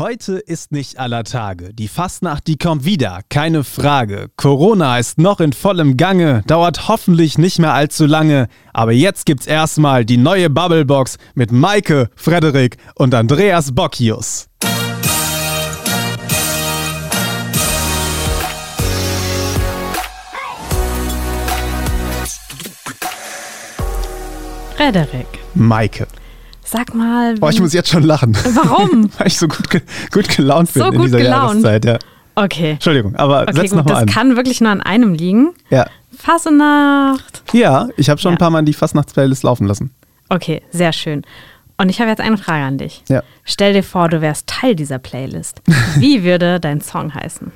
Heute ist nicht aller Tage. Die Fastnacht, die kommt wieder, keine Frage. Corona ist noch in vollem Gange, dauert hoffentlich nicht mehr allzu lange. Aber jetzt gibt's erstmal die neue Bubblebox mit Maike, Frederik und Andreas Bocchius. Frederik, Maike. Sag mal. Boah, ich muss jetzt schon lachen. Warum? Weil ich so gut, ge gut gelaunt bin So in dieser gelaunt. Jahreszeit. Ja. Okay. Entschuldigung, aber Okay, setz nochmal das an. kann wirklich nur an einem liegen. Ja. Fasenacht. ja, ich habe schon Ja. ein paar Mal die Fastnachtsplaylist laufen lassen. Okay, sehr schön. Und ich habe jetzt eine Frage an dich. Ja. Stell dir vor, du wärst Teil dieser Playlist. Wie würde dein Song heißen?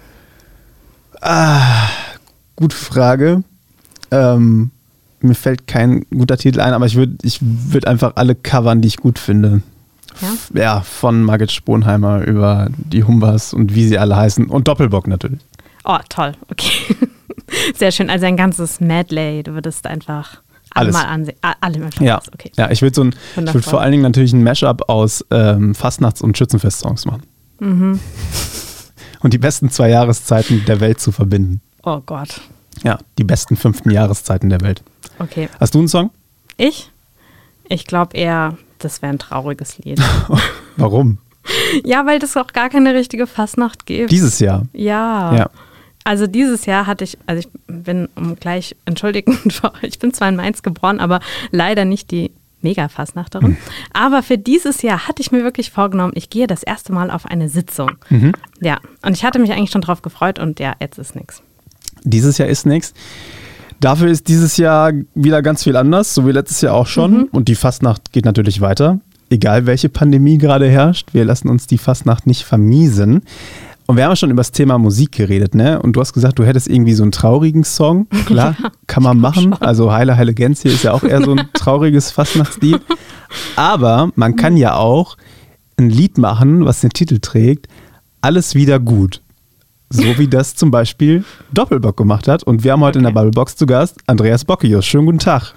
Gute Frage. Ähm, mir fällt kein guter Titel ein, aber ich würde ich würd einfach alle covern, die ich gut finde. Ja? Ja, von Margit Sponheimer über die Humbas und wie sie alle heißen. Und Doppelbock natürlich. Oh, toll. Okay. Sehr schön. Also ein ganzes Medley. Du würdest einfach alle Alles. mal ansehen. Alle mal schon Ja. Okay. ja ich würde so ein, ich Wundervoll. würde vor allen Dingen natürlich ein Mashup aus ähm, Fastnachts- und Schützenfest-Songs machen. Mhm. Und die besten zwei Jahreszeiten der Welt zu verbinden. Oh Gott. Ja, die besten fünften Jahreszeiten der Welt. Okay. Hast du einen Song? Ich? Ich glaube eher, das wäre ein trauriges Lied. Warum? ja, weil es auch gar keine richtige Fastnacht gibt. Dieses Jahr. Ja. Ja. Also dieses Jahr hatte ich, also ich bin, um gleich entschuldigen, ich bin zwar in Mainz geboren, aber leider nicht die Mega-Fastnachterin. Hm. Aber für dieses Jahr hatte ich mir wirklich vorgenommen, ich gehe das erste Mal auf eine Sitzung. Mhm. Ja, und ich hatte mich eigentlich schon drauf gefreut und ja, jetzt ist nichts. Dieses Jahr ist nichts. Dafür ist dieses Jahr wieder ganz viel anders, so wie letztes Jahr auch schon. Mhm. Und die Fastnacht geht natürlich weiter. Egal welche Pandemie gerade herrscht, wir lassen uns die Fastnacht nicht vermiesen. Und wir haben ja schon über das Thema Musik geredet, ne? Und du hast gesagt, du hättest irgendwie so einen traurigen Song. Klar, kann man machen. Also Heile, Heile Gänse ist ja auch eher so ein trauriges Fastnachtslied. Aber man kann ja auch ein Lied machen, was den Titel trägt, Alles wieder gut. So wie das zum Beispiel Doppelbock gemacht hat. Und wir haben heute in der Bubblebox zu Gast Andreas Bockius. Schönen guten Tag.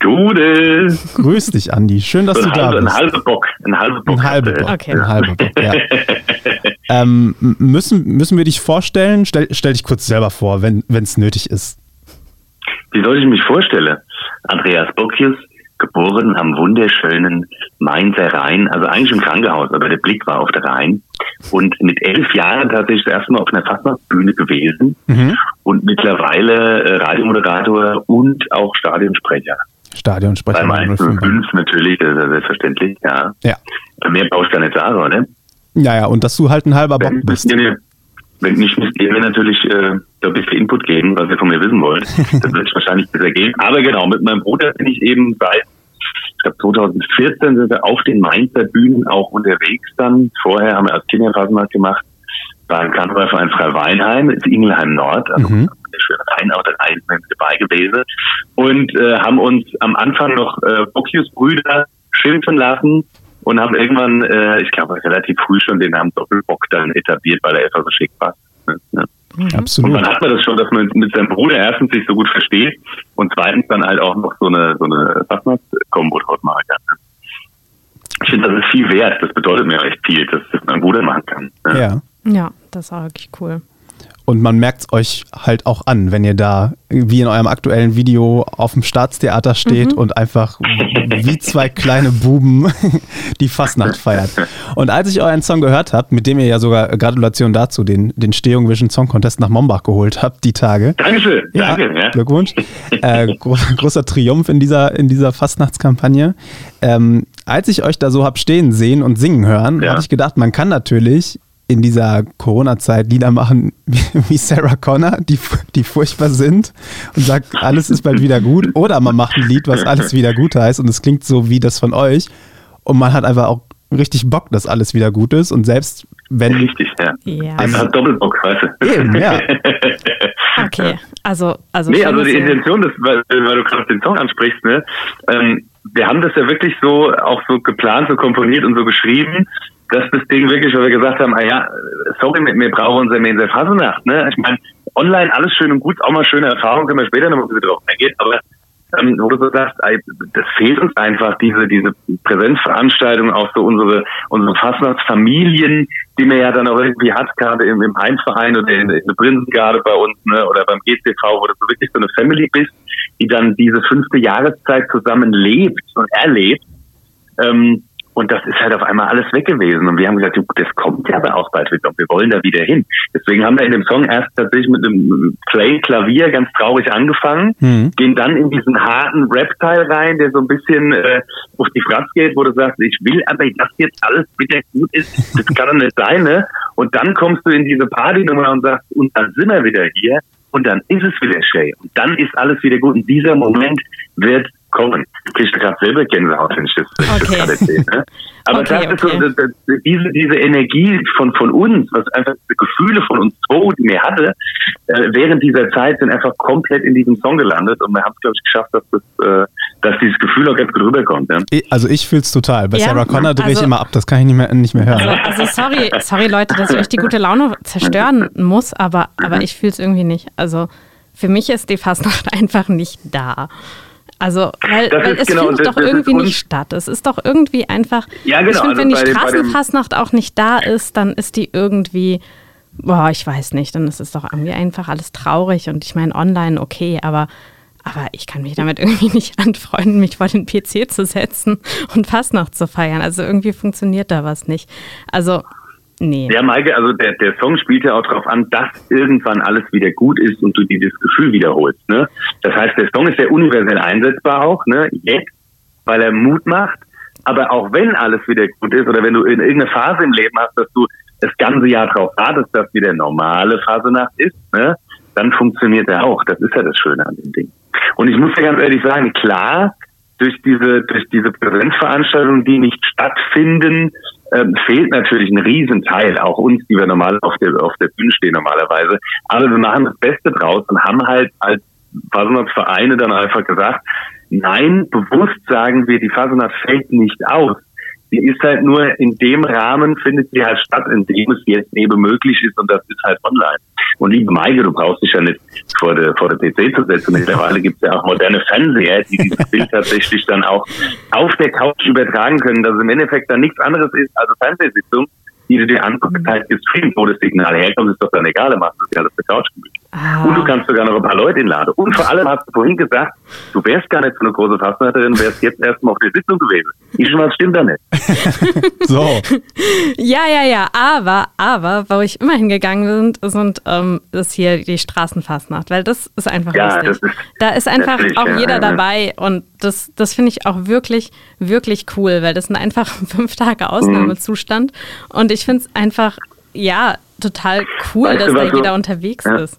Gute. Grüß dich, Andi. Schön, dass So du ein, da halbe, ein bist. halber Bock. Ein halber Bock. Ein halber. Bock. Okay. Ein halber Bock, ja. ähm, müssen, müssen wir dich vorstellen? Stell, stell dich kurz selber vor, wenn es nötig ist. Wie soll ich mich vorstellen? Andreas Bockius, geboren am wunderschönen Mainzer Rhein, also eigentlich im Krankenhaus, aber der Blick war auf der Rhein. Und mit elf Jahren tatsächlich das erste Mal auf einer Fastnachtsbühne gewesen Mhm. und mittlerweile äh, Radiomoderator und auch Stadionsprecher. Stadionsprecher. Beim 105. 105 natürlich, das ist ja selbstverständlich, ja. Ja. Mehr brauchst du gar nicht sagen, oder? ja, ja, und dass du halt ein halber Bock bist. ihr, wenn nicht, müsst ihr mir natürlich äh, da ein bisschen Input geben, was ihr von mir wissen wollt. Das wird es wahrscheinlich besser gehen. Aber genau, mit meinem Bruder bin ich eben seit, ich glaube 2014 sind wir auf den Mainzer Bühnen auch unterwegs dann. Vorher haben wir als Kinderfasnacht gemacht beim Karnevalverein Freiweinheim, ist Ingelheim Nord, also Mhm. der schöne Rhein, auch der mit dabei gewesen. Und äh, haben uns am Anfang noch äh, Bocchius-Brüder schimpfen lassen und haben irgendwann, äh, ich glaube relativ früh schon den Namen Doppelbock dann etabliert, weil er einfach so schick passt. Ne? Ja. Und Absolut. dann hat man das schon, dass man mit seinem Bruder erstens sich so gut versteht und zweitens dann halt auch noch so eine so eine Fastnachts-Kombo draus machen kann. ne? Ich finde, das ist viel wert. Das bedeutet mir echt viel, dass das mein Bruder machen kann. ne? Ja. Ja, das war wirklich cool. Und man merkt es euch halt auch an, wenn ihr da wie in eurem aktuellen Video auf dem Staatstheater steht Mhm. und einfach wie zwei kleine Buben die Fastnacht feiert. Und als ich euren Song gehört habe, mit dem ihr ja sogar, Gratulation dazu, den, den Stehung Vision Song Contest nach Mombach geholt habt, die Tage. Dankeschön. Danke. Ja. Glückwunsch. Äh, gro großer Triumph in dieser, in dieser Fastnachtskampagne. Ähm, als ich euch da so hab stehen sehen und singen hören, Ja. habe ich gedacht, man kann natürlich in dieser Corona-Zeit Lieder machen wie, Sarah Connor, die, die furchtbar sind und sagt, alles ist bald wieder gut. Oder man macht ein Lied, was alles wieder gut heißt und es klingt so wie das von euch. Und man hat einfach auch richtig Bock, dass alles wieder gut ist. Und selbst wenn Richtig, ja. Ja. Einfach Doppelbock, weißt du. Eben, ja. Okay, also, also, Nee, also die Intention, das, weil, weil du gerade den Song ansprichst, ne? Ähm, wir haben das ja wirklich so auch so geplant, so komponiert und so geschrieben, dass das Ding wirklich, weil wir gesagt haben, ah ja, sorry, mir brauchen unser Mainzer Fasenacht, ne? Ich meine, online alles schön und gut, auch mal schöne Erfahrungen, können wir später noch mal ein bisschen drauf eingehen, aber ähm, wo du so sagst, ey, das fehlt uns einfach, diese, diese Präsenzveranstaltung, auch so unsere, unsere Fastnachtsfamilien, die man ja dann auch irgendwie hat, gerade im, im Heimverein oder in, in der Prinzengarde bei uns, ne, oder beim GCV, wo du so wirklich so eine Family bist, die dann diese fünfte Jahreszeit zusammen lebt und erlebt. Ähm, und das ist halt auf einmal alles weg gewesen. Und wir haben gesagt, das kommt ja aber auch bald wieder. Wir wollen da wieder hin. Deswegen haben wir in dem Song erst tatsächlich mit einem Play-Klavier ganz traurig angefangen, mhm. gehen dann in diesen harten Rap-Teil rein, der so ein bisschen äh, auf die Fratz geht, wo du sagst, ich will aber, dass jetzt alles wieder gut ist. Das kann doch nicht sein, ne? Und dann kommst du in diese Party-Nummer und sagst, und dann sind wir wieder hier. Und dann ist es wieder Shay. Und dann ist alles wieder gut. Und dieser Moment wird kommen. Ich kriege gerade selber Gänsehaut, wenn ich das, okay. das gerade erzähle. Ne? Aber okay, das okay. ist so, diese, diese Energie von, von uns, was einfach die Gefühle von uns zwei, die mir hatte, äh, während dieser Zeit sind einfach komplett in diesem Song gelandet und wir haben es, glaube ich, geschafft, dass, das, äh, dass dieses Gefühl auch ganz gut rüberkommt. Ja? Also ich fühle es total. Bei ja, Sarah Connor drehe also, ich immer ab, das kann ich nicht mehr, nicht mehr hören. Also, also sorry, sorry Leute, dass ich euch die gute Laune zerstören muss, aber, aber ich fühle es irgendwie nicht. Also für mich ist die Fastnacht einfach nicht da. Also, weil, weil es genau, findet das, doch das irgendwie nicht statt. Es ist doch irgendwie einfach. Ja, genau. Ich finde, also wenn die Straßenfastnacht auch nicht da ist, dann ist die irgendwie. Boah, ich weiß nicht. Dann ist es doch irgendwie einfach alles traurig. Und ich meine, online okay, aber. Aber ich kann mich damit irgendwie nicht anfreunden, mich vor den PC zu setzen und Fastnacht zu feiern. Also irgendwie funktioniert da was nicht. Also Nee. Ja, Maike, also der, der Song spielt ja auch darauf an, dass irgendwann alles wieder gut ist und du dieses Gefühl wiederholst. Ne? Das heißt, der Song ist ja universell einsetzbar auch, ne? jetzt, weil er Mut macht. Aber auch wenn alles wieder gut ist oder wenn du in irgendeine Phase im Leben hast, dass du das ganze Jahr darauf wartest, dass wieder normale Phase Nacht ist, ne? dann funktioniert er auch. Das ist ja das Schöne an dem Ding. Und ich muss dir ganz ehrlich sagen, klar, durch diese, durch diese Präsenzveranstaltungen, die nicht stattfinden, ähm, fehlt natürlich ein Riesenteil, auch uns, die wir normal auf der, auf der Bühne stehen normalerweise. Aber wir machen das Beste draus und haben halt als Fasernacht-Vereine dann einfach gesagt, nein, bewusst sagen wir, die Fasernacht fällt nicht aus. Die ist halt nur in dem Rahmen, findet sie halt statt, in dem es jetzt eben möglich ist und das ist halt online. Und liebe Maike, du brauchst dich ja nicht vor der, vor der PC zu setzen. Mittlerweile gibt es ja auch moderne Fernseher, die dieses Bild tatsächlich dann auch auf der Couch übertragen können, dass es im Endeffekt dann nichts anderes ist als eine Fernsehsitzung, die du dir anguckst, halt gestreamt, wo das Signal herkommt, ist doch dann egal, dann machst du es ja auf der Couch gemütlich. Ah. Und du kannst sogar noch ein paar Leute inladen. Und vor allem hast du vorhin gesagt, du wärst gar nicht so eine große Fastnachterin, wärst jetzt erstmal auf der Sitzung gewesen. Ich schon mal, stimmt da nicht. so. Ja, ja, ja. Aber, aber, wo ich immer hingegangen bin, sind, ähm, ist hier die Straßenfastnacht, weil das ist einfach ja, lustig. Ist, da ist einfach auch ja, jeder dabei und das, das finde ich auch wirklich, wirklich cool, weil das sind einfach fünf Tage Ausnahmezustand mhm. und ich finde es einfach, ja, total cool, weißt dass da jeder unterwegs ja. ist.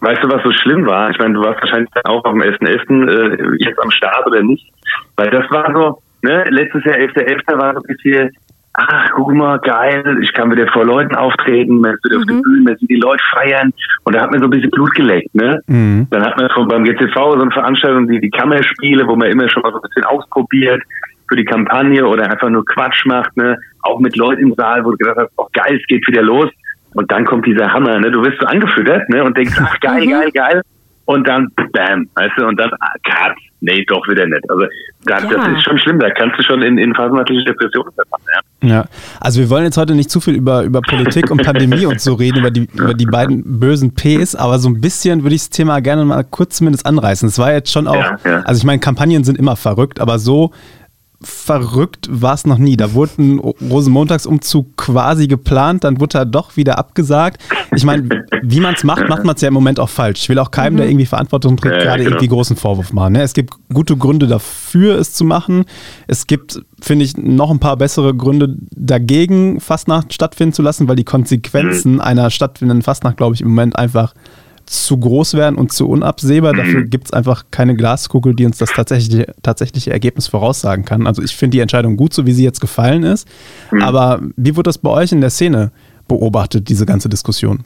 Weißt du, was so schlimm war? Ich meine, du warst wahrscheinlich auch auf dem 11.11. Äh, jetzt am Start oder nicht? Weil das war so, ne, letztes Jahr 11.11. .11. war so ein bisschen, ach, guck mal, geil, ich kann wieder vor Leuten auftreten, man ist wieder mhm. auf der Bühne, man sieht die Leute feiern und da hat man so ein bisschen Blut geleckt, ne? Mhm. Dann hat man von, beim GTV so eine Veranstaltung, die, die Kammerspiele, wo man immer schon mal so ein bisschen ausprobiert für die Kampagne oder einfach nur Quatsch macht, ne? Auch mit Leuten im Saal, wo du gedacht hast, oh geil, es geht wieder los. Und dann kommt dieser Hammer, ne? Du wirst so angefüttert, ne? Und denkst, ach geil, mhm. geil, geil. Und dann, bam, weißt du, und dann, ah, cut, nee, doch wieder nicht. Also da, ja. das ist schon schlimm, da kannst du schon in, in phasenheitliche Depressionen verfahren, ja. Ja, also wir wollen jetzt heute nicht zu viel über, über Politik und Pandemie und so reden, über die, über die beiden bösen Ps, aber so ein bisschen würde ich das Thema gerne mal kurz zumindest anreißen. Es war jetzt schon auch, ja, ja. also ich meine, Kampagnen sind immer verrückt, aber so verrückt war es noch nie. Da wurde ein Rosenmontagsumzug quasi geplant, dann wurde er doch wieder abgesagt. Ich meine, wie man es macht, macht man es ja im Moment auch falsch. Ich will auch keinem, der mhm. irgendwie Verantwortung trägt, ja, gerade genau. irgendwie großen Vorwurf machen. Ne? Es gibt gute Gründe dafür, es zu machen. Es gibt, finde ich, noch ein paar bessere Gründe dagegen, Fastnacht stattfinden zu lassen, weil die Konsequenzen mhm. einer stattfindenden Fastnacht, glaube ich, im Moment einfach zu groß werden und zu unabsehbar. Mhm. Dafür gibt es einfach keine Glaskugel, die uns das tatsächliche, tatsächliche Ergebnis voraussagen kann. Also ich finde die Entscheidung gut, so wie sie jetzt gefallen ist. Mhm. Aber wie wird das bei euch in der Szene beobachtet, diese ganze Diskussion?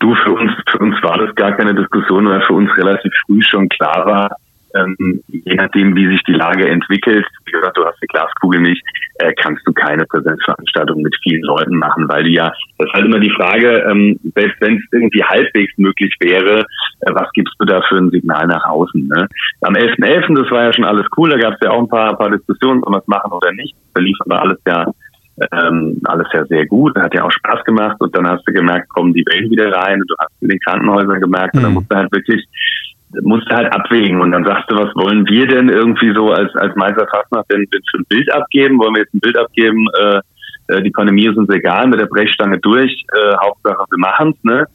Du, für uns, für uns war das gar keine Diskussion, weil für uns relativ früh schon klar war, ähm, je nachdem, wie sich die Lage entwickelt, wie gesagt, du hast eine Glaskugel nicht, äh, kannst du keine Präsenzveranstaltung mit vielen Leuten machen, weil du ja, das ist halt immer die Frage, ähm, selbst wenn es irgendwie halbwegs möglich wäre, äh, was gibst du da für ein Signal nach außen? Ne? Am 11.11., .11., das war ja schon alles cool, da gab es ja auch ein paar, paar Diskussionen, ob wir es machen oder nicht. Da lief aber alles ja ähm, alles ja sehr gut, hat ja auch Spaß gemacht und dann hast du gemerkt, kommen die Wellen wieder rein und du hast in den Krankenhäusern gemerkt mhm. und dann musst du halt wirklich musst du halt abwägen und dann sagst du, was wollen wir denn irgendwie so als als Meister Fastnacht denn, für ein Bild abgeben? Wollen wir jetzt ein Bild abgeben? Äh, äh die Pandemie ist uns egal, mit der Brechstange durch. Äh, Hauptsache, wir machen's. Ne?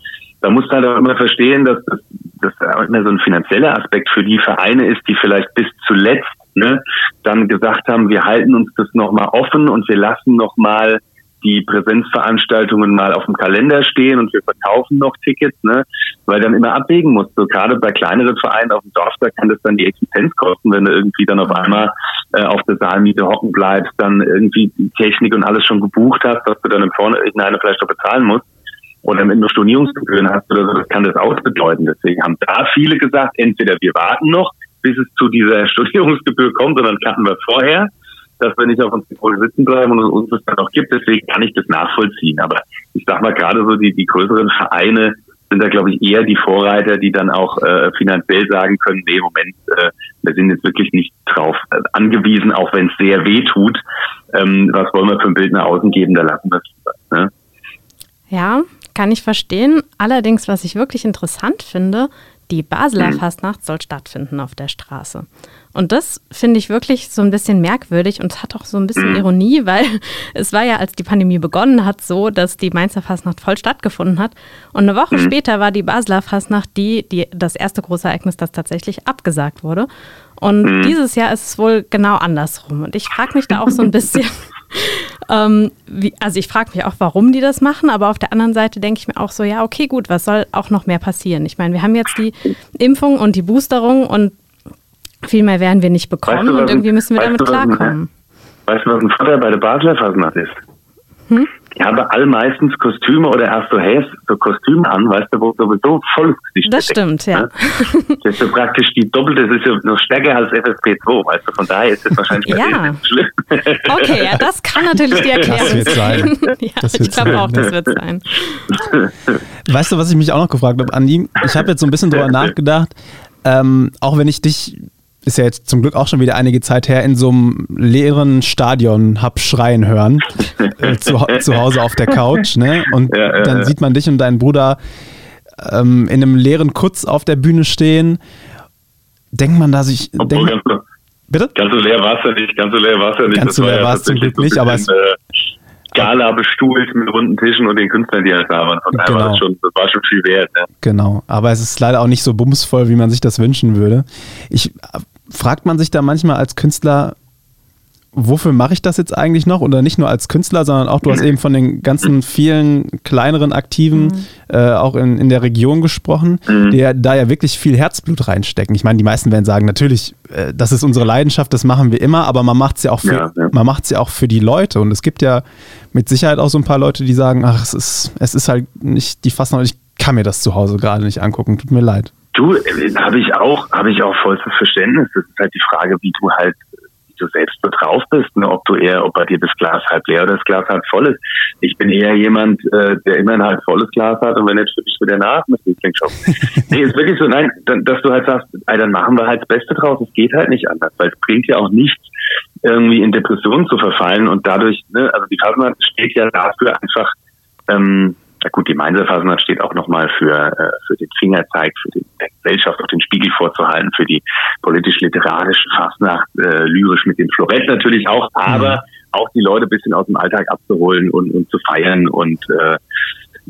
Da musst du halt auch immer verstehen, dass das, das immer so ein finanzieller Aspekt für die Vereine ist, die vielleicht bis zuletzt ne, dann gesagt haben, wir halten uns das nochmal offen und wir lassen nochmal die Präsenzveranstaltungen mal auf dem Kalender stehen und wir verkaufen noch Tickets, ne, weil dann immer abwägen musst. So gerade bei kleineren Vereinen auf dem Dorf, da kann das dann die Existenz kosten, wenn du irgendwie dann auf einmal äh, auf der Saalmiete hocken bleibst, dann irgendwie die Technik und alles schon gebucht hast, was du dann im Vorhinein vielleicht auch bezahlen musst oder wenn Stornierungsgebühren hast oder so, das kann das ausbedeuten. Deswegen haben da viele gesagt, entweder wir warten noch, bis es zu dieser Studierungsgebühr kommt, sondern kannten wir vorher, dass wir nicht auf uns sitzen bleiben und uns das dann auch gibt. Deswegen kann ich das nachvollziehen. Aber ich sag mal, gerade so die, die größeren Vereine sind da, glaube ich, eher die Vorreiter, die dann auch äh, finanziell sagen können, nee, Moment, äh, wir sind jetzt wirklich nicht drauf äh, angewiesen, auch wenn es sehr weh tut. Ähm, was wollen wir für ein Bild nach außen geben, da lassen wir es. Ne? Ja, kann ich verstehen. Allerdings, was ich wirklich interessant finde, die Basler mhm. Fastnacht soll stattfinden auf der Straße. Und das finde ich wirklich so ein bisschen merkwürdig und hat auch so ein bisschen mhm. Ironie, weil es war ja, als die Pandemie begonnen hat, so, dass die Mainzer Fastnacht voll stattgefunden hat. Und eine Woche mhm. später war die Basler Fastnacht die, die, das erste große Ereignis, das tatsächlich abgesagt wurde. Und mhm. dieses Jahr ist es wohl genau andersrum. Und ich frage mich da auch so ein bisschen, ähm, wie, also ich frage mich auch, warum die das machen, aber auf der anderen Seite denke ich mir auch so, ja, okay, gut, was soll auch noch mehr passieren? Ich meine, wir haben jetzt die Impfung und die Boosterung und viel mehr werden wir nicht bekommen weißt du, und irgendwie müssen wir damit du, klarkommen. Weißt du, was ein Vorteil bei der Basler Fasnacht ist? Hm? Die haben alle meistens Kostüme oder erst so Häs, so Kostüme an, weißt du, wo sowieso volles Gesicht Das stimmt, ja. Ne? Das ist so praktisch die doppelte, das ist ja noch stärker als FFP2, weißt du, von daher ist das wahrscheinlich ja. nicht schlimm. Okay, ja, das kann natürlich die Erklärung das wird sein. ja, das wird ich glaube auch, das wird sein. Weißt du, was ich mich auch noch gefragt habe, Andi? Ich habe jetzt so ein bisschen drüber nachgedacht, ähm, auch wenn ich dich ist ja jetzt zum Glück auch schon wieder einige Zeit her, in so einem leeren Stadion hab schreien hören. äh, zu, zu Hause auf der Couch, ne? Und ja, ja, dann ja. sieht man dich und deinen Bruder ähm, in einem leeren Kutz auf der Bühne stehen. Denkt man da sich. Obwohl, denk, ganz, bitte? Ganz so leer war es ja nicht, ganz so leer war es ja nicht. Ganz so leer war es zum Glück nicht, aber es. Äh, Gala bestuhlt mit runden Tischen und den Künstlern, die halt da waren. Von genau. war das, schon, das war schon viel wert. Ne? Genau, aber es ist leider auch nicht so bumsvoll, wie man sich das wünschen würde. Ich fragt man sich da manchmal als Künstler, wofür mache ich das jetzt eigentlich noch? Oder nicht nur als Künstler, sondern auch, du hast eben von den ganzen vielen kleineren Aktiven mhm. äh, auch in, in der Region gesprochen, mhm. die ja, da ja wirklich viel Herzblut reinstecken. Ich meine, die meisten werden sagen, natürlich, äh, das ist unsere Leidenschaft, das machen wir immer, aber man macht es ja auch für, ja, ja. man ja auch für die Leute. Und es gibt ja mit Sicherheit auch so ein paar Leute, die sagen, ach, es ist, es ist halt nicht die Fassung, ich kann mir das zu Hause gerade nicht angucken, tut mir leid. Du, äh, habe ich auch, habe ich auch vollstes Verständnis. Das ist halt die Frage, wie du halt, wie du selbst so drauf bist, ne? ob du eher, ob bei dir das Glas halb leer oder das Glas halb voll ist. Ich bin eher jemand, äh, der immer ein halb volles Glas hat und wenn nicht, schütte ich wieder nach mit Lieblingsshop. nee, ist wirklich so, nein, dass du halt sagst, ey, dann machen wir halt das Beste draus. Es geht halt nicht anders, weil es bringt ja auch nichts, irgendwie in Depressionen zu verfallen und dadurch, ne, also die Fasnacht steht ja dafür einfach, ähm, na gut, die Mainzer Fasnacht steht auch nochmal für, äh, für den Fingerzeig, für die Gesellschaft auf den Spiegel vorzuhalten, für die politisch-literarische Fasnacht, äh, lyrisch mit dem Florett natürlich auch, aber mhm. auch die Leute ein bisschen aus dem Alltag abzuholen und, und zu feiern und äh,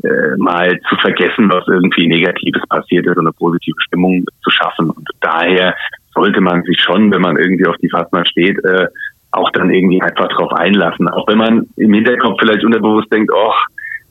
äh, mal zu vergessen, was irgendwie Negatives passiert ist und eine positive Stimmung zu schaffen. Und daher sollte man sich schon, wenn man irgendwie auf die Fasnacht steht, äh, auch dann irgendwie einfach drauf einlassen. Auch wenn man im Hinterkopf vielleicht unterbewusst denkt, oh,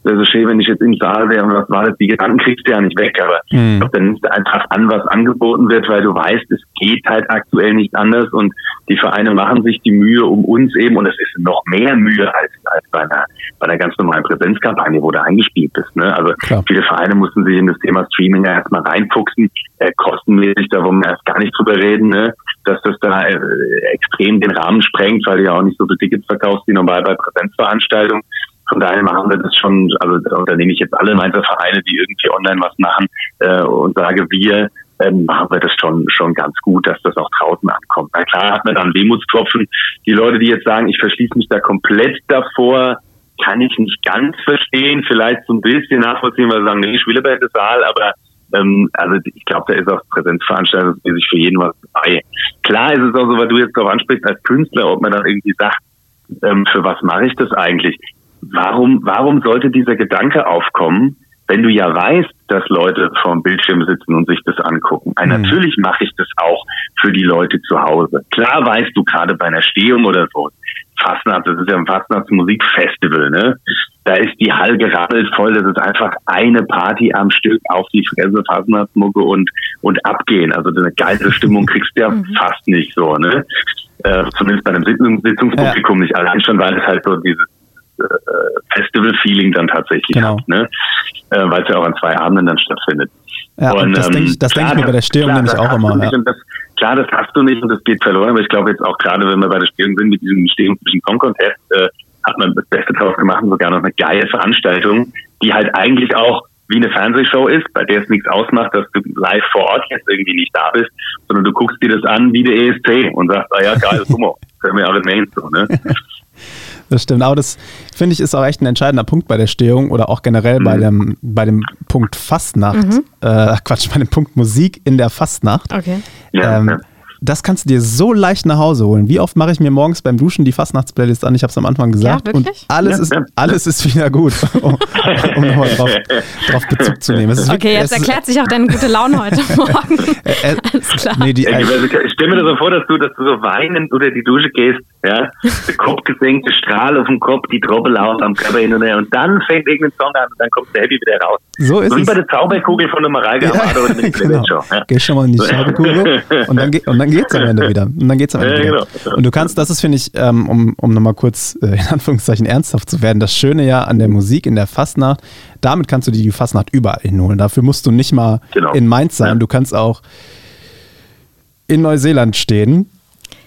wäre so schön, wenn ich jetzt im Saal wäre und was war das, die Gedanken kriegst du ja nicht weg, aber mhm. dann nimmst du einfach an, was angeboten wird, weil du weißt, es geht halt aktuell nicht anders und die Vereine machen sich die Mühe um uns eben und es ist noch mehr Mühe als, als bei einer, bei einer ganz normalen Präsenzkampagne, wo du eingespielt bist. Ne? Also Klar. viele Vereine mussten sich in das Thema Streaming erstmal reinfuchsen, äh, kostenmäßig, da wollen wir erst gar nicht drüber reden, ne? dass das da äh, extrem den Rahmen sprengt, weil du ja auch nicht so viele Tickets verkaufst wie normal bei Präsenzveranstaltungen. Von daher machen wir das schon, also da nehme ich jetzt alle Mainzer Vereine, die irgendwie online was machen äh, und sage, wir ähm, machen wir das schon schon ganz gut, dass das auch draußen ankommt. Na klar hat man dann Wehmutstropfen. Die Leute, die jetzt sagen, ich verschließe mich da komplett davor, kann ich nicht ganz verstehen, vielleicht so ein bisschen nachvollziehen, weil sie sagen, nee, ich will aber in Saal, aber ähm, also ich glaube, da ist auch Präsenzveranstaltung sich für jeden was dabei. Klar ist es auch so, weil du jetzt darauf ansprichst als Künstler, ob man dann irgendwie sagt, ähm, für was mache ich das eigentlich? Warum, warum sollte dieser Gedanke aufkommen, wenn du ja weißt, dass Leute vorm Bildschirm sitzen und sich das angucken. Mhm. Natürlich mache ich das auch für die Leute zu Hause. Klar weißt du gerade bei einer Stehung oder so, Fastnacht, das ist ja ein Fastnachtsmusikfestival, ne? Da ist die Hall gerappelt voll, das ist einfach eine Party am Stück auf die Fresse, Fastnachtsmucke und, und abgehen. Also eine geile Stimmung kriegst du ja mhm. fast nicht so, ne? Äh, zumindest bei einem Sitzungspublikum ja. nicht allein schon, weil es halt so dieses äh, Festival-Feeling dann tatsächlich genau. hat, ne? Äh, weil es ja auch an zwei Abenden dann stattfindet. Ja, und, das ähm, denke ich, das denk ich mir bei der Stehung klar, nämlich auch immer. Ja. Das, klar, das hast du nicht und das geht verloren, aber ich glaube jetzt auch gerade, wenn wir bei der Stehung sind mit diesem Stehung zwischen Song-Contest, äh, hat man das Beste draus gemacht und sogar noch eine geile Veranstaltung, die halt eigentlich auch wie eine Fernsehshow ist, bei der es nichts ausmacht, dass du live vor Ort jetzt irgendwie nicht da bist, sondern du guckst dir das an wie der ESC und sagst, ah ja, geil, Humor, können wir auch Main so, ne? Das stimmt, aber das finde ich ist auch echt ein entscheidender Punkt bei der Stehung oder auch generell mhm. bei, dem, bei dem Punkt Fastnacht. Mhm. Äh, Quatsch, bei dem Punkt Musik in der Fastnacht. Okay. Ähm, ja das kannst du dir so leicht nach Hause holen. Wie oft mache ich mir morgens beim Duschen die Fastnachtsplaylist an? Ich habe es am Anfang gesagt. Ja, und alles, ja, ist, alles ist wieder gut, um, um nochmal drauf, drauf, Bezug zu nehmen. okay, wirklich, jetzt erklärt sich auch deine gute Laune heute Morgen. Äh, äh, alles klar. Nee, die, ich stelle mir das so vor, dass du, dass du so weinend unter die Dusche gehst, ja, der Kopf gesenkt, der Strahl auf dem Kopf, die Tropfen auf am Körper hin und her und dann fängt irgendein Song an und dann kommt der Happy wieder raus. So ist so wie es. bei der Zauberkugel von der Mareike ja, genau. Ja. Geh schon mal in die Zauberkugel und dann, und dann geht's am Ende wieder. Und dann geht's am Ende ja, wieder. Genau. Und du kannst, das ist, finde ich, ähm, um, um nochmal kurz äh, in Anführungszeichen ernsthaft zu werden, das Schöne ja an der Musik in der Fastnacht, damit kannst du die Fastnacht überall hinholen. Dafür musst du nicht mal genau. in Mainz sein. Du kannst auch in Neuseeland stehen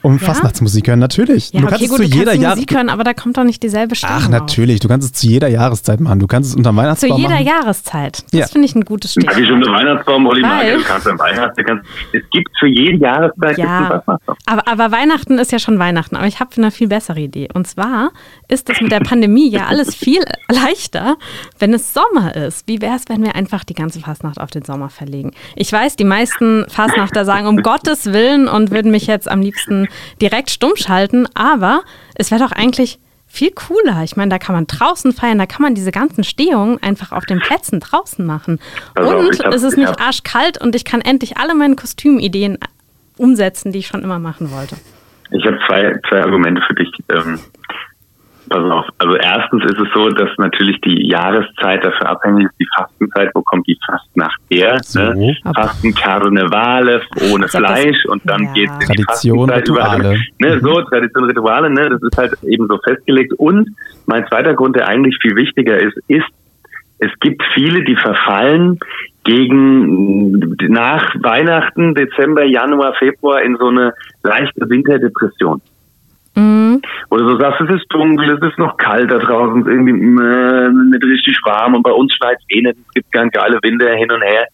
um ja? Fastnachtsmusik hören, natürlich. Ja, du kannst okay, es gut, zu jeder Jahreszeit. Musik hören, aber da kommt doch nicht dieselbe Stimme. Ach, natürlich. Du kannst es zu jeder Jahreszeit machen. Du kannst es unter Weihnachtsbaum Zu jeder machen. Jahreszeit. Das ja. finde ich ein gutes Stichwort. Wie schon der Weihnachtsbaum, Olli Weil, du kannst am Weihnachten, kannst, es gibt für jede Jahreszeit ja, aber, aber Weihnachten ist ja schon Weihnachten. Aber ich habe eine viel bessere Idee. Und zwar ist es mit der Pandemie ja alles viel leichter, wenn es Sommer ist. Wie wäre es, wenn wir einfach die ganze Fastnacht auf den Sommer verlegen? Ich weiß, die meisten Fastnachter sagen, um Gottes Willen und würden mich jetzt am liebsten direkt stumm schalten, aber es wäre doch eigentlich viel cooler. Ich meine, da kann man draußen feiern, da kann man diese ganzen Stehungen einfach auf den Plätzen draußen machen. Also und hab, es ist nicht arschkalt und ich kann endlich alle meine Kostümideen umsetzen, die ich schon immer machen wollte. Ich habe zwei, zwei Argumente für dich. Ähm, Pass auf. Also erstens ist es so, dass natürlich die Jahreszeit dafür abhängig ist, die Fastenzeit, wo kommt die Fastnacht her? So. Ne? Fasten Karnevale ohne also Fleisch und dann ja. geht es in die Tradition, Rituale. Ne, so, Tradition, Rituale, ne? das ist halt eben so festgelegt. Und mein zweiter Grund, der eigentlich viel wichtiger ist, ist, es gibt viele, die verfallen gegen nach Weihnachten, Dezember, Januar, Februar in so eine leichte Winterdepression. Mhm. Oder so sagst, es ist dunkel, es ist noch kalt da draußen, irgendwie äh, nicht richtig warm und bei uns schneit es eh nicht, es gibt ganz geile Winter hin und her.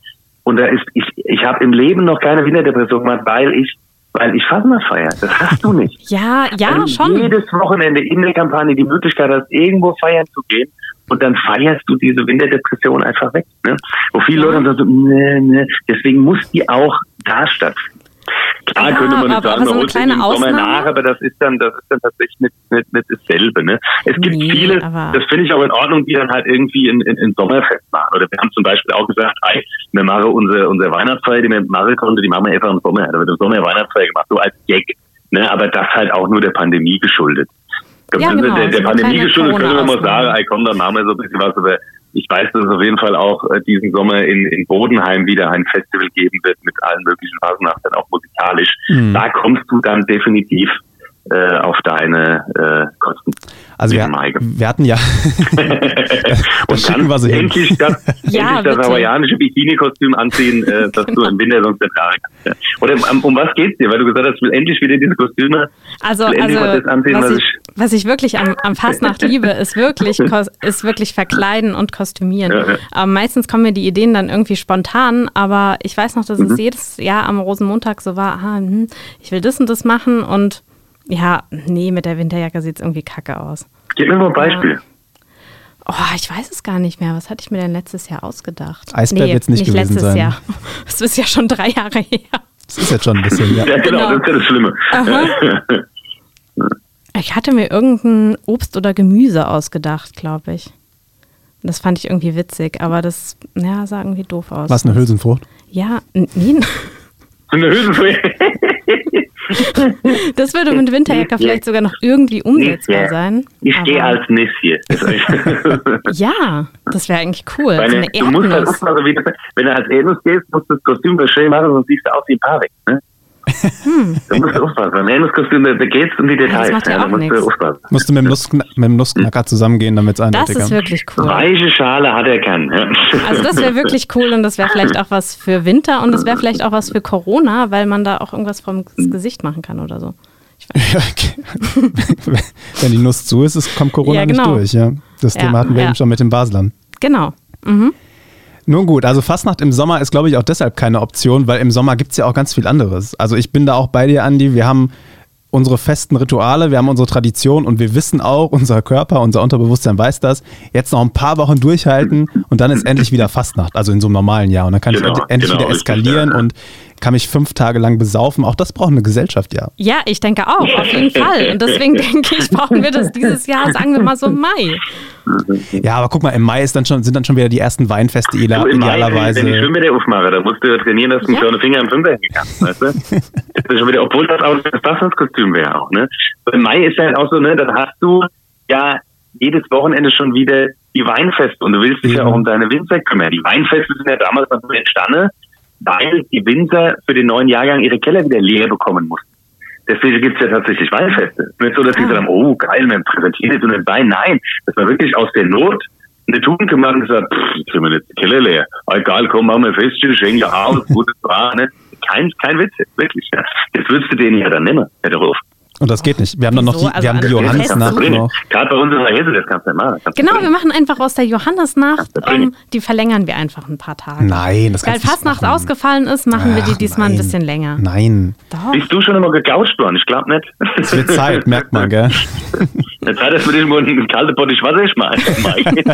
Und da ist, ich, ich habe im Leben noch keine Winterdepression gemacht, weil ich weil ich Fasnacht feiere. Das hast du nicht. Ja, ja, weil schon. jedes Wochenende in der Kampagne die Möglichkeit hast, irgendwo feiern zu gehen und dann feierst du diese Winterdepression einfach weg. Ne? Wo viele ja. Leute dann sagen, nee, nee. deswegen muss die auch da stattfinden. Klar ja, könnte man nicht sagen, man holt sich im Sommer nach, aber das ist dann, das ist dann tatsächlich nicht, nicht, nicht dasselbe. Ne? Es gibt nee, viele, das finde ich auch in Ordnung, die dann halt irgendwie in, in, in Sommerfest machen. Oder wir haben zum Beispiel auch gesagt, hey, wir machen unsere, unsere Weihnachtsfeier, die wir machen konnten, die machen wir einfach im Sommer. Da wird im Sommer Weihnachtsfeier gemacht, so als Gag. Ne? Aber das halt auch nur der Pandemie geschuldet. Ja, genau, der, der Pandemie geschuldet können wir mal sagen, ey, komm, dann machen wir so ein bisschen was, aber ich weiß, dass es auf jeden Fall auch äh, diesen Sommer in, in Bodenheim wieder ein Festival geben wird mit allen möglichen Phasenachten, auch musikalisch. Mhm. Da kommst du dann definitiv äh, auf deine äh, Kosten. Also wir, wir, hatten ja und dann wir endlich das, ja, endlich das hawaiianische Bikini-Kostüm anziehen, äh, das genau. du im Winter sonst nicht tragen kannst. Oder um, um was geht's dir? Weil du gesagt hast, ich will endlich wieder diese Kostüme. Also, also was, anziehen, was, was, ich, was ich wirklich am, am Fastnacht liebe, ist wirklich, ist wirklich verkleiden und kostümieren. Ja, ja. Ähm, meistens kommen mir die Ideen dann irgendwie spontan, aber ich weiß noch, dass mhm. es jedes Jahr am Rosenmontag so war, aha, hm, ich will das und das machen und ja, nee, mit der Winterjacke sieht es irgendwie kacke aus. Gib mir mal ein Beispiel. Oh, ich weiß es gar nicht mehr. Was hatte ich mir denn letztes Jahr ausgedacht? Eisbär nee, wird es nicht, nicht gewesen letztes sein. Jahr. Das ist ja schon drei Jahre her. Das ist jetzt schon ein bisschen, ja. ja, genau, genau. das ist ja das Schlimme. ich hatte mir irgendein Obst oder Gemüse ausgedacht, glaube ich. Das fand ich irgendwie witzig, aber das ja, sah irgendwie doof aus. Was, eine Hülsenfrucht? Ja, nee. Eine Hülsenfrucht? Das würde mit Winterjacke vielleicht sogar noch irgendwie umsetzbar sein. Ich stehe als Nis hier. ja, das wäre eigentlich cool. Weil, so du musst halt also wie, wenn du als Erdnuss gehst, musst du das Kostüm schön machen, sonst siehst du aus wie ein Paar weg. Ne? Hm. Da musst du aufpassen. Beim Erdnusskostüm, da geht es um die Details. Ja, das ja, da musst du aufpassen. Musst du mit dem, Nusskn mit dem Nussknacker zusammengehen, damit es eindeutig Das ist wirklich cool. Weiche Schale hat er keinen. Ja. Also das wäre wirklich cool und das wäre vielleicht auch was für Winter und das wäre vielleicht auch was für Corona, weil man da auch irgendwas vom Gesicht machen kann oder so. Ja, okay. Wenn die Nuss zu ist, kommt Corona ja, genau. nicht durch. Ja. Das Thema hatten wir eben schon mit den Baslern. Genau. Mhm. Nun gut, also Fastnacht im Sommer ist, glaube ich, auch deshalb keine Option, weil im Sommer gibt es ja auch ganz viel anderes. Also ich bin da auch bei dir, Andi. Wir haben unsere festen Rituale, wir haben unsere Tradition und wir wissen auch, unser Körper, unser Unterbewusstsein weiß das, jetzt noch ein paar Wochen durchhalten und dann ist endlich wieder Fastnacht, also in so einem normalen Jahr. Und dann kann genau, ich endlich genau, wieder eskalieren und kann mich fünf Tage lang besaufen. Auch das braucht eine Gesellschaft, ja. Ja, ich denke auch, auf jeden Fall. Und deswegen denke ich, brauchen wir das dieses Jahr, sagen wir mal so im Mai. Ja, aber guck mal, im Mai ist dann schon, sind dann schon wieder die ersten Weinfeste du, idealerweise. Mai, wenn ich schon wieder aufmache, da musst du ja trainieren, dass du ja. kleine Finger im Fünfer kannst, weißt du? das ist schon wieder, obwohl das auch das Fastnachtskostüm wäre auch, ne? Im Mai ist halt auch so, ne, dann hast du ja jedes Wochenende schon wieder die Weinfeste und du willst dich ja, ja auch um deine Winzer kümmern. Die Weinfeste sind ja damals noch entstanden, weil die Winzer für den neuen Jahrgang ihre Keller wieder leer bekommen mussten. Deswegen gibt es ja tatsächlich Weinfeste. Nicht so, dass die ah. sagen, oh geil, wir präsentieren jetzt den Wein. Nein, das war wirklich aus der Not eine Tugend gemacht und gesagt, pff, sind wir jetzt die Keller leer. Egal, komm, machen wir fest, schenken aus, gutes war, ne? Kein, kein Witz, wirklich. Ja. Jetzt würdest du den ja dann nehmen, Herr Ruf. Und das geht nicht. Wir haben dann noch die, also wir haben die Johannesnacht noch. Gerade bei uns in der Hesse, das kannst du nicht machen. Genau, wir machen einfach aus der Johannesnacht, ähm, die verlängern wir einfach ein paar Tage. Nein, das kannst Weil Fastnacht machen. ausgefallen ist, machen Ach, wir die diesmal nein. ein bisschen länger. Nein. Doch. Bist du schon immer gegoucht worden? Ich glaube nicht. Es wird Zeit, merkt man, gell? Jetzt hat es mit dem ein kaltes Bottich Wasser schmeißen.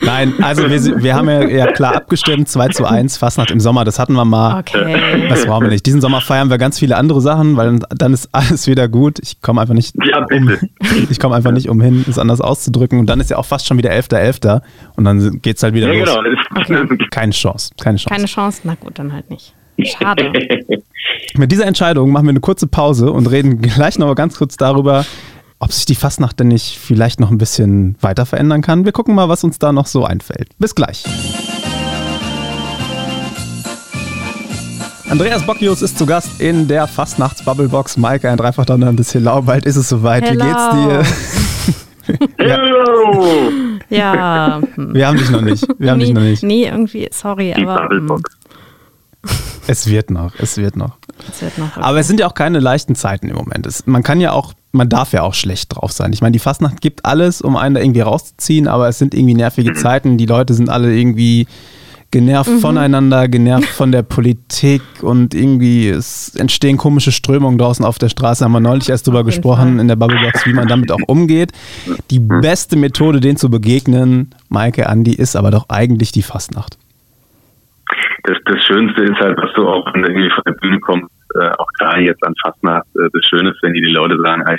Nein, also wir, wir haben ja, ja, klar abgestimmt, 2 zu 1, Fastnacht im Sommer, das hatten wir mal. Okay. Das brauchen wir nicht. Diesen Sommer feiern wir ganz viele andere Sachen, weil dann ist alles wieder gut. Ich komme einfach nicht ja, um, ich komme einfach nicht umhin, es anders auszudrücken. Und dann ist ja auch fast schon wieder 11.11. .11. Und dann geht es halt wieder ja, los. Genau. Okay. Keine Chance, keine Chance. Keine Chance, na gut, dann halt nicht. Schade. Mit dieser Entscheidung machen wir eine kurze Pause und reden gleich noch mal ganz kurz darüber, ob sich die Fastnacht denn nicht vielleicht noch ein bisschen weiter verändern kann. Wir gucken mal, was uns da noch so einfällt. Bis gleich. Andreas Bockius ist zu Gast in der Fastnachts-Bubblebox. Maike, ein Dreifachdonner, ein bisschen lau. Bald ist es soweit. Hello. Wie geht's dir? Hello! ja. Wir haben dich noch nicht. Wir haben nee, dich noch nicht. Nee, irgendwie, sorry, aber. Es wird noch, es wird noch. Es wird noch okay. Aber es sind ja auch keine leichten Zeiten im Moment. Es, man kann ja auch, man darf ja auch schlecht drauf sein. Ich meine, die Fastnacht gibt alles, um einen da irgendwie rauszuziehen, aber es sind irgendwie nervige Zeiten. Die Leute sind alle irgendwie genervt mhm. voneinander, genervt von der Politik und irgendwie es entstehen komische Strömungen draußen auf der Straße. Haben wir neulich erst drüber gesprochen Fall. in der Bubblebox, wie man damit auch umgeht. Die beste Methode, denen zu begegnen, Maike, Andi, ist aber doch eigentlich die Fastnacht das, das Schönste ist halt, dass du auch, wenn du irgendwie von der Bühne kommst, äh, auch gerade jetzt an Fastnacht, äh, das Schöne ist, wenn die, die Leute sagen, äh,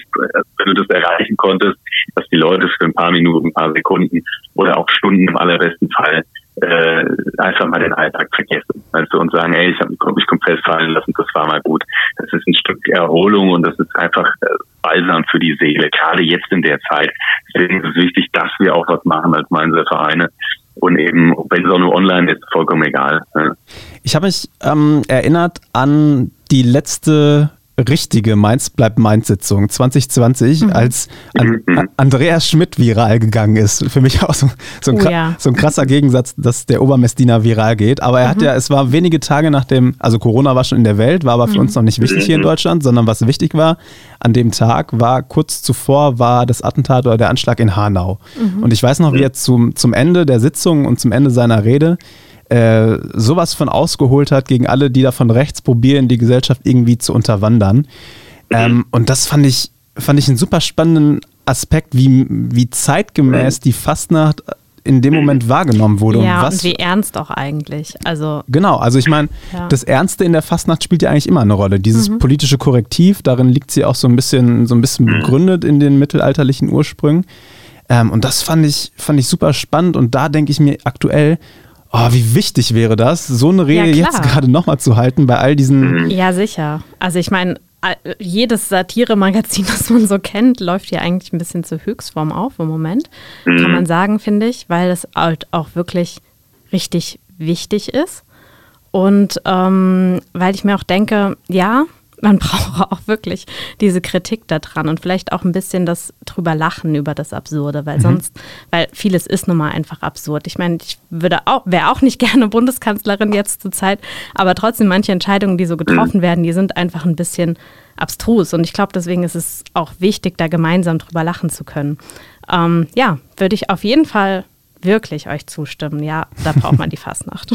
wenn du das erreichen konntest, dass die Leute für ein paar Minuten, ein paar Sekunden oder auch Stunden im allerbesten Fall äh, einfach mal den Alltag vergessen. Du, und sagen, ey, ich habe mich komplett fallen lassen, das war mal gut. Das ist ein Stück Erholung und das ist einfach, äh, Balsam für die Seele, gerade jetzt in der Zeit. Deswegen ist es wichtig, dass wir auch was machen als Mainzer Vereine. Und eben, wenn es auch nur online ist, vollkommen egal. Ne? Ich habe mich ähm, erinnert an die letzte richtige Mainz bleibt Mainz Sitzung 2020, mhm. als an, mhm. Andreas Schmidt viral gegangen ist. Für mich auch so, so, ein, oh, ja. so ein, krasser Gegensatz, dass der Obermessdiener viral geht. Aber er mhm. hat ja, es war wenige Tage nach dem, also Corona war schon in der Welt, war aber für mhm. uns noch nicht wichtig hier in mhm. Deutschland, sondern was wichtig war, an dem Tag war kurz zuvor war das Attentat oder der Anschlag in Hanau. Mhm. Und ich weiß noch, wie er zum, zum Ende der Sitzung und zum Ende seiner Rede äh, sowas von ausgeholt hat gegen alle, die da von rechts probieren, die Gesellschaft irgendwie zu unterwandern. Mhm. Ähm, und das fand ich, fand ich einen super spannenden Aspekt, wie, wie zeitgemäß die Fastnacht in dem Moment wahrgenommen wurde. Ja, und, was, und wie ernst auch eigentlich. Also, genau, also ich meine, ja. das Ernste in der Fastnacht spielt ja eigentlich immer eine Rolle. Dieses mhm. politische Korrektiv, darin liegt sie auch so ein bisschen, so ein bisschen mhm. begründet in den mittelalterlichen Ursprüngen. Ähm, und das fand ich, fand ich super spannend und da denke ich mir aktuell, Oh, wie wichtig wäre das, so eine Rede ja, jetzt gerade nochmal zu halten bei all diesen. Mhm. Ja, sicher. Also ich meine, jedes Satire-Magazin, das man so kennt, läuft hier eigentlich ein bisschen zur Höchstform auf im Moment. Mhm. Kann man sagen, finde ich, weil es halt auch wirklich richtig wichtig ist. Und ähm, weil ich mir auch denke, ja, man braucht auch wirklich diese Kritik daran und vielleicht auch ein bisschen das drüber lachen über das Absurde, weil mhm. sonst, weil vieles ist nun mal einfach absurd. Ich meine, ich würde auch, wäre auch nicht gerne Bundeskanzlerin jetzt zur Zeit, aber trotzdem manche Entscheidungen, die so getroffen mhm. werden, die sind einfach ein bisschen abstrus und ich glaube, deswegen ist es auch wichtig, da gemeinsam drüber lachen zu können. Ähm, ja, würde ich auf jeden Fall wirklich euch zustimmen. Ja, da braucht man die Fastnacht.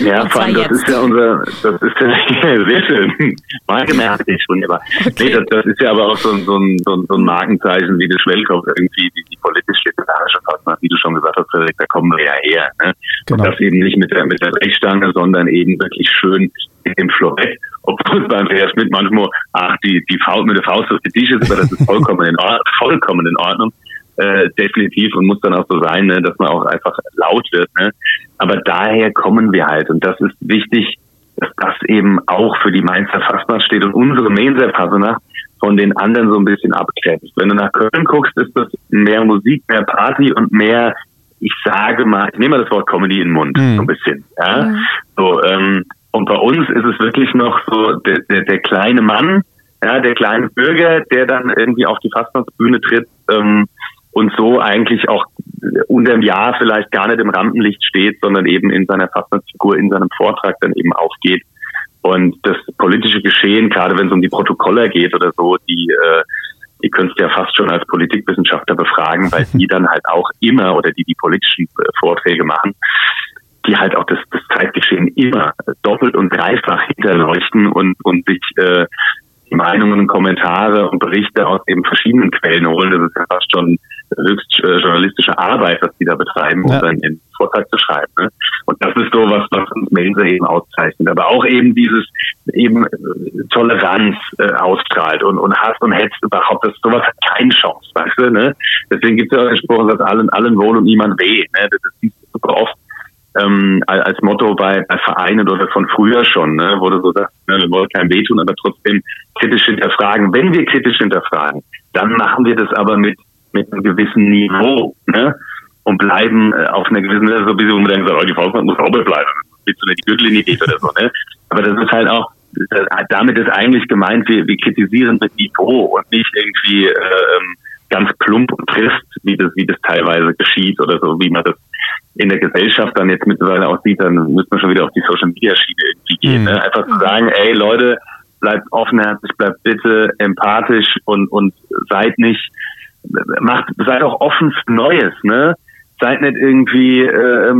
Ja, vor allem, das ist ja unser, das ist ja sehr schön. Ich schon, aber okay. nee, das, das, ist ja aber auch so, ein, so, ein, so ein Markenzeichen wie der Schwellkopf, irgendwie die, die politisch-literarische Partner, wie du schon gesagt hast, Frederik, da kommen wir ja her. Ne? Genau. Und das eben nicht mit der, mit der Brechstange, sondern eben wirklich schön mit dem Florett. Obwohl es beim Andreas Schmidt manchmal, ach, die, die Faust mit der Faust auf die Tisch ist, aber das ist vollkommen in, Ordnung, vollkommen in Ordnung. Äh, definitiv und muss dann auch so sein, ne, dass man auch einfach laut wird. Ne? Aber daher kommen wir halt und das ist wichtig, dass das eben auch für die Mainzer Fastnacht steht und unsere Mainzer Fastnacht von den anderen so ein bisschen abgrenzt. Wenn du nach Köln guckst, ist das mehr Musik, mehr Party und mehr, ich sage mal, ich nehme mal das Wort Comedy in den Mund, mhm. so ein bisschen. Ja? Mhm. So, ähm, und bei uns ist es wirklich noch so der, der, der kleine Mann, ja, der kleine Bürger, der dann irgendwie auf die Fastnachtsbühne tritt, ähm, und so eigentlich auch unter dem Jahr vielleicht gar nicht im Rampenlicht steht, sondern eben in seiner Fastnachtsfigur, in seinem Vortrag dann eben aufgeht. Und das politische Geschehen, gerade wenn es um die Protokolle geht oder so, die, äh, die könntest du ja fast schon als Politikwissenschaftler befragen, weil die dann halt auch immer oder die die politischen äh, Vorträge machen, die halt auch das, das Zeitgeschehen immer doppelt und dreifach hinterleuchten und, und sich äh, Meinungen Kommentare und Berichte aus eben verschiedenen Quellen holen. Das ist ja fast schon höchst äh, journalistische Arbeit, was die da betreiben, um ja. dann den Vortrag zu schreiben. Ne? Und das ist so was, was uns Mensa eben auszeichnet. Aber auch eben dieses eben äh, Toleranz äh, ausstrahlt und, und Hass und Hetz überhaupt. Das sowas hat keine Chance, weißt du? Ne? Deswegen gibt es ja auch den Spruch, dass allen allen wohl und niemand weh. Ne? Das ist super oft ähm, als Motto bei, bei Vereinen oder von früher schon, ne, wo du so sagst, ne, wir wollen keinem wehtun, aber trotzdem kritisch hinterfragen. Wenn wir kritisch hinterfragen, dann machen wir das aber mit, mit einem gewissen Niveau ne, und bleiben äh, auf einer gewissen, so ein bisschen, wo man denkt, oh, die Faustmann muss sauber bleiben, bis zu die Gürtellinie geht oder so. Ne? Aber das ist halt auch, damit ist eigentlich gemeint, wir, wir kritisieren mit Niveau und nicht irgendwie äh, ähm, ganz plump und trist, wie das, wie das teilweise geschieht oder so, wie man das in der Gesellschaft dann jetzt mittlerweile auch sieht, dann müsste man schon wieder auf die Social Media Schiene irgendwie gehen. Mhm. Ne? Einfach zu sagen, ey Leute, bleibt offenherzig, bleibt bitte empathisch und, und seid nicht, macht, seid auch offen Neues, ne? Seid nicht irgendwie äh,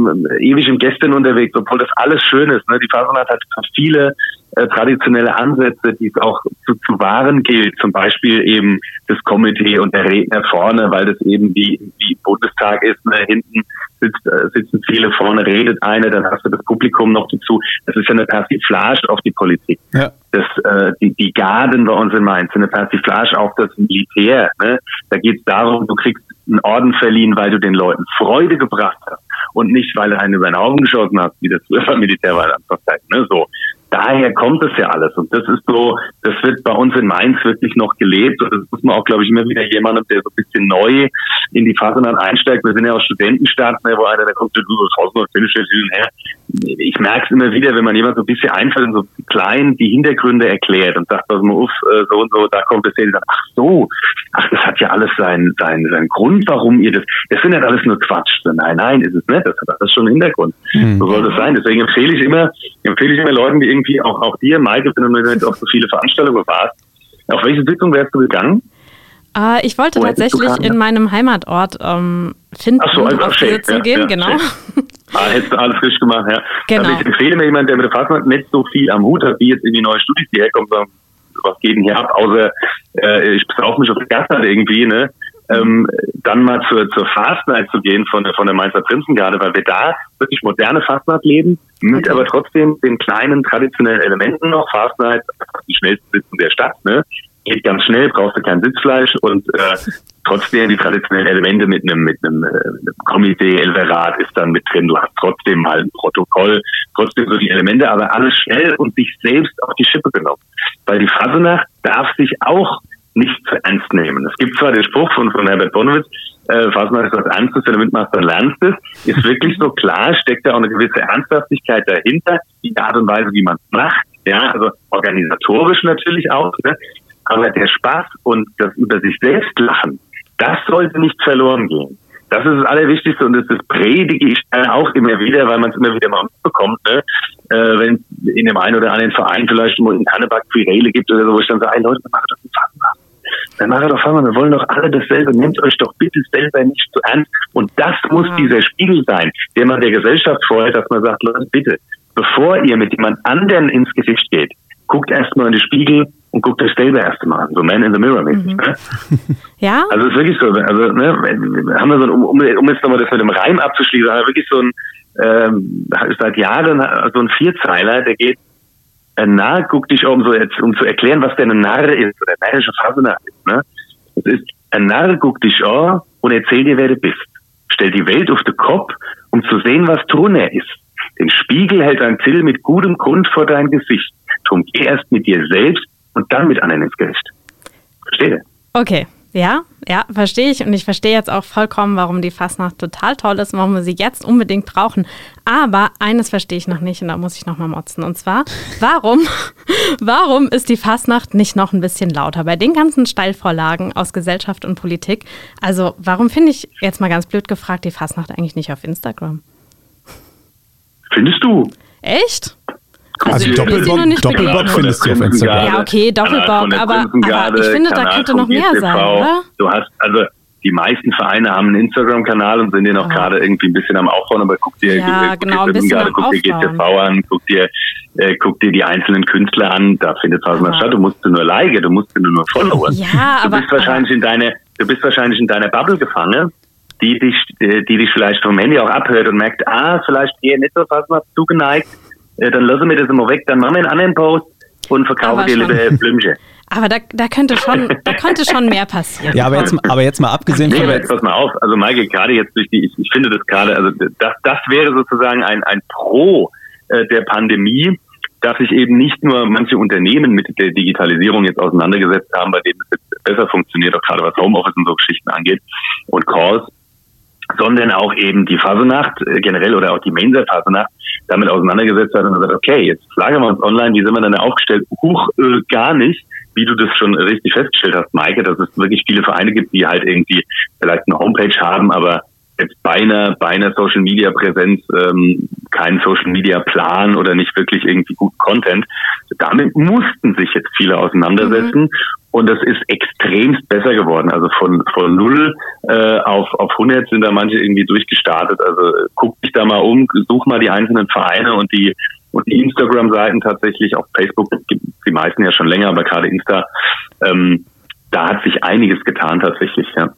ewig im Gästen unterwegs, obwohl das alles schön ist. Ne? Die Fasernat hat viele äh, traditionelle Ansätze, die es auch zu, zu wahren gilt, zum Beispiel eben das Komitee und der Redner vorne, weil das eben wie, wie Bundestag ist, ne? hinten sitzt, äh, sitzen viele, vorne redet eine, dann hast du das Publikum noch dazu. Das ist ja eine Persiflage auf die Politik. Ja. Das, äh, die, die Garden bei uns in Mainz sind eine Persiflage auf das Militär. Ne? Da geht es darum, du kriegst einen Orden verliehen, weil du den Leuten Freude gebracht hast und nicht, weil du einen über den Augen geschossen hast, wie das früher beim Militär war. Ne? So daher kommt es ja alles. Und das ist so, das wird bei uns in Mainz wirklich noch gelebt. Und das muss man auch, glaube ich, immer wieder jemandem, der so ein bisschen neu in die Phase dann einsteigt. Wir sind ja auch Studentenstaat, ne, wo einer, der kommt, du, finnische hin her. Ich merke es immer wieder, wenn man jemand so ein bisschen einfällt und so klein die Hintergründe erklärt und sagt, pass mal auf, äh, so und so, da kommt es her, ach so, ach, das hat ja alles seinen, seinen, seinen Grund, warum ihr das, das sind ja alles nur Quatsch. Nein, nein, ist es nicht. Das hat alles schon einen Hintergrund. Mhm. So soll das sein. Deswegen empfehle ich immer, empfehle ich immer Leuten, die irgendwie auch, auch dir, Maike, wenn du jetzt auch so viele Veranstaltungen warst. Auf welche Sitzung wärst du gegangen? Äh, ich wollte Wo tatsächlich in meinem Heimatort ähm, finden, so, also auf die Sitzung ja, gehen, ja, genau. Ah, hättest du alles richtig gemacht, ja. Genau. Also ich empfehle mir jemanden, der mit der Fastnacht nicht so viel am Hut hat, wie jetzt in die neue Studis, die herkommen, sagen, was geht denn hier ab, außer äh, ich besauf mich auf der Gastheit irgendwie, ne? Ähm, dann mal zur, zur Fastnight zu gehen von, von der Mainzer Prinzengarde, weil wir da wirklich moderne Fastnacht leben, mit okay. aber trotzdem den kleinen traditionellen Elementen noch. Fastnight, die schnellsten Sitzen der Stadt, ne? Geht ganz schnell, brauchst du kein Sitzfleisch und äh, trotzdem die traditionellen Elemente mit einem mit einem, äh, einem Komitee, Elverat ist dann mit drin. Du hast trotzdem mal ein Protokoll, trotzdem so die Elemente, aber alles schnell und sich selbst auf die Schippe genommen. Weil die Fasenacht darf sich auch nicht zu ernst nehmen. Es gibt zwar den Spruch von, von Herbert Bonowitz, äh, falls man etwas Ernstes, wenn du mitmachst, dann lernst es. Ist wirklich so klar, steckt da auch eine gewisse Ernsthaftigkeit dahinter, die Art und Weise, wie man es macht, ja, also organisatorisch natürlich auch, ne? aber der Spaß und das über sich selbst lachen, das sollte nicht verloren gehen. Das ist das Allerwichtigste und das, das predige ich auch immer wieder, weil man es immer wieder mal mitbekommt, ne? äh, wenn in dem einen oder anderen Verein vielleicht mal in Hanneback Pirele gibt oder so, wo ich dann sage, Leute, macht doch einen Fahrrad dann macht doch mal, wir wollen doch alle dasselbe. Nehmt euch doch bitte selber nicht zu ernst. Und das muss ja. dieser Spiegel sein, der man der Gesellschaft vorhält, dass man sagt, Leute, bitte, bevor ihr mit jemand anderen ins Gesicht geht, guckt erstmal in den Spiegel und guckt euch selber erstmal an. So Man in the Mirror mäßig. Mhm. Ne? Ja. Also es ist wirklich so, also ne, haben wir so ein, um, um jetzt nochmal das mit dem Reim abzuschließen, haben wir wirklich so ein, ähm, seit Jahren so ein Vierzeiler, der geht ein Narr guckt dich um, so, um zu erklären, was denn ein Narr ist, oder närrische Fasenacht ist. Ne? Das ist, ein Narr guckt dich an und erzählt dir, wer du bist. Stell die Welt auf den Kopf, um zu sehen, was drunter ist. Den Spiegel hält ein Till mit gutem Grund vor dein Gesicht. Drum geh erst mit dir selbst und dann mit anderen ins Gericht. Verstehe? Okay. Ja, ja, verstehe ich. Und ich verstehe jetzt auch vollkommen, warum die Fastnacht total toll ist, warum wir sie jetzt unbedingt brauchen. Aber eines verstehe ich noch nicht und da muss ich nochmal motzen. Und zwar, warum, warum ist die Fastnacht nicht noch ein bisschen lauter? Bei den ganzen Steilvorlagen aus Gesellschaft und Politik. Also, warum finde ich, jetzt mal ganz blöd gefragt, die Fastnacht eigentlich nicht auf Instagram? Findest du? Echt? Also, also Doppelbock, Doppelbock findest du auf Instagram. Ja, okay, Doppelbock, aber, aber ich finde, da könnte noch mehr sein, oder? Du hast, also die meisten Vereine haben einen Instagram-Kanal und sind den auch oh. gerade irgendwie ein bisschen am Aufbauen, aber guck dir, ja, guck genau, dir Garde, guck dir GTV an, guck dir, äh, guck dir die einzelnen Künstler an, da findet es was statt. Du musst nur like, du musst nur nur followen. Ja, du aber, bist wahrscheinlich in deine, du bist wahrscheinlich in deiner Bubble gefangen, die dich, äh, die dich vielleicht vom Handy auch abhört und merkt, ah, vielleicht eher nicht so fast mal zugeneigt äh, dann lassen wir das immer weg, dann machen wir einen anderen Post und verkaufen dir lieber Blümchen. Aber da, da könnte schon, da könnte schon mehr passieren. Ja, aber jetzt, aber jetzt mal abgesehen nee, von. Jetzt pass mal auf. Also Michael, gerade jetzt durch die, ich, ich finde das gerade, also das, das wäre sozusagen ein, ein Pro äh, der Pandemie, dass sich eben nicht nur manche Unternehmen mit der Digitalisierung jetzt auseinandergesetzt haben, bei denen es jetzt besser funktioniert, auch gerade was Homeoffice und so Geschichten angeht und Calls, sondern auch eben die Phasenacht äh, generell oder auch die Mainzer Phasenacht damit auseinandergesetzt hat und gesagt, okay, jetzt schlagen wir uns online, wie sind wir denn aufgestellt? Huch, äh, gar nicht, wie du das schon richtig festgestellt hast, Maike, dass es wirklich viele Vereine gibt, die halt irgendwie vielleicht eine Homepage haben, aber jetzt bei einer, bei einer Social Media Präsenz ähm, keinen Social Media Plan oder nicht wirklich irgendwie guten Content. Damit mussten sich jetzt viele auseinandersetzen mhm. Und das ist extremst besser geworden. Also von von null äh, auf auf 100 sind da manche irgendwie durchgestartet. Also guck dich da mal um, such mal die einzelnen Vereine und die und die Instagram-Seiten tatsächlich auf Facebook gibt die meisten ja schon länger, aber gerade Insta ähm, da hat sich einiges getan tatsächlich, ja.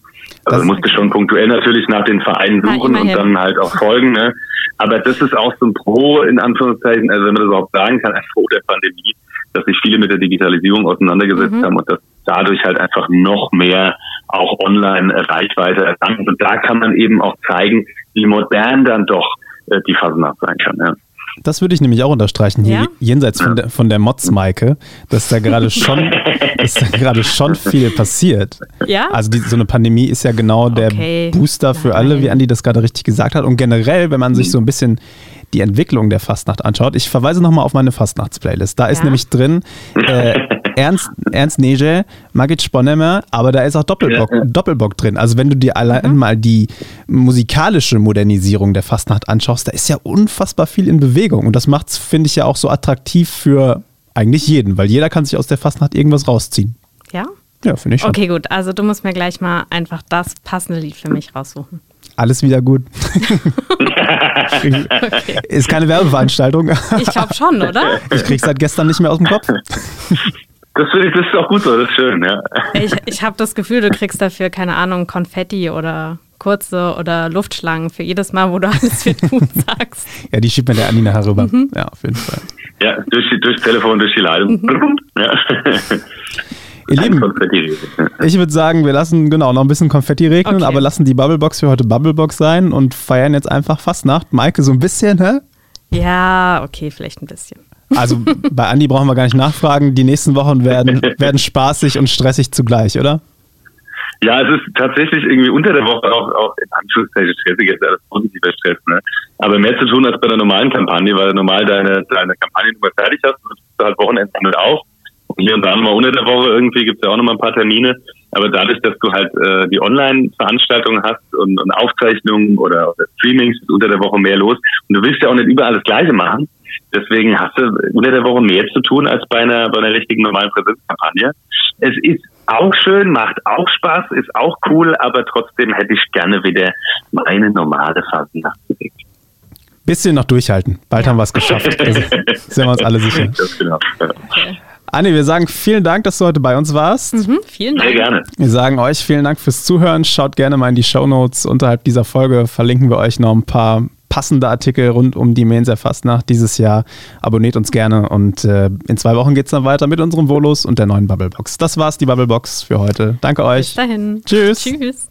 Also das musste schon punktuell natürlich nach den Vereinen suchen und dann halt auch folgen. Ne? Aber das ist auch so ein Pro, in Anführungszeichen, also wenn man das überhaupt sagen kann, ein Pro der Pandemie, dass sich viele mit der Digitalisierung auseinandergesetzt mhm. haben und dass dadurch halt einfach noch mehr auch online Reichweite erlangt. Und da kann man eben auch zeigen, wie modern dann doch äh, die Fasnacht sein kann. Ja. Das würde ich nämlich auch unterstreichen, hier ja? jenseits von der, von der Mods-Maike, dass da gerade schon, dass da gerade schon viel passiert. Ja? Also die, so eine Pandemie ist ja genau der okay. Booster für Nein. alle, wie Andi das gerade richtig gesagt hat. Und generell, wenn man sich so ein bisschen die Entwicklung der Fastnacht anschaut, ich verweise nochmal auf meine Fastnachts-Playlist. Da ist ja? nämlich drin äh, Ernst, Ernst Nege, Magit Sponnemer, aber da ist auch Doppelbock, ja. Doppelbock drin. Also wenn du dir allein mhm. mal die musikalische Modernisierung der Fastnacht anschaust, da ist ja unfassbar viel in Bewegung. Und das macht es, finde ich, ja auch so attraktiv für eigentlich jeden, weil jeder kann sich aus der Fastnacht irgendwas rausziehen. Ja? Ja, finde ich schon. Okay, gut. Also du musst mir gleich mal einfach das passende Lied für mich raussuchen. Alles wieder gut. okay. Ist keine Werbeveranstaltung. Ich glaube schon, oder? Ich krieg's seit gestern nicht mehr aus dem Kopf. Das, ich, das ist auch gut so, das ist schön, ja. Ich, ich habe das Gefühl, du kriegst dafür, keine Ahnung, Konfetti oder kurze oder Luftschlangen für jedes Mal, wo du alles wird gut sagst. Ja, die schiebt mir der Anni nachher rüber. Mhm. Ja, auf jeden Fall. Ja, durch, durchs Telefon, durch die Leitung. Mhm. Ja. Ihr Lieben, ich würde sagen, wir lassen genau noch ein bisschen Konfetti regnen, okay. aber lassen die Bubblebox für heute Bubblebox sein und feiern jetzt einfach Fastnacht. Maike, so ein bisschen, hä? Ja, okay, vielleicht ein bisschen. Also bei Andi brauchen wir gar nicht nachfragen. Die nächsten Wochen werden, werden spaßig und stressig zugleich, oder? Ja, es ist tatsächlich irgendwie unter der Woche auch, auch in Anführungszeichen stressig, jetzt alles positiver Stress, ne? Aber mehr zu tun als bei der normalen Kampagne, weil du normal deine, deine Kampagnennummer fertig hast und du halt Wochenende mit auf. Und hier und da mal unter der Woche irgendwie gibt es ja auch noch mal ein paar Termine. Aber dadurch, dass du halt äh, die Online-Veranstaltungen hast und, und Aufzeichnungen oder, oder Streamings, ist unter der Woche mehr los. Und du willst ja auch nicht überall das Gleiche machen. Deswegen hast du unter der Woche mehr zu tun als bei einer, bei einer richtigen normalen Präsenzkampagne. Es ist auch schön, macht auch Spaß, ist auch cool, aber trotzdem hätte ich gerne wieder meine normale Fasnacht gelegt. Bisschen noch durchhalten. Bald haben wir es geschafft. Sind wir uns alle sicher. Genau. Okay. Anni, wir sagen vielen Dank, dass du heute bei uns warst. Mhm, vielen Dank. Sehr gerne. Wir sagen euch vielen Dank fürs Zuhören. Schaut gerne mal in die Show Notes. Unterhalb dieser Folge verlinken wir euch noch ein paar passende Artikel rund um die Menser Fastnacht dieses Jahr. Abonniert uns gerne und äh, in zwei Wochen geht es dann weiter mit unserem Volus und der neuen Bubblebox. Das war's, die Bubblebox für heute. Danke euch. Bis dahin. Tschüss. Tschüss.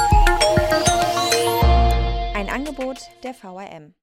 Angebot der VRM.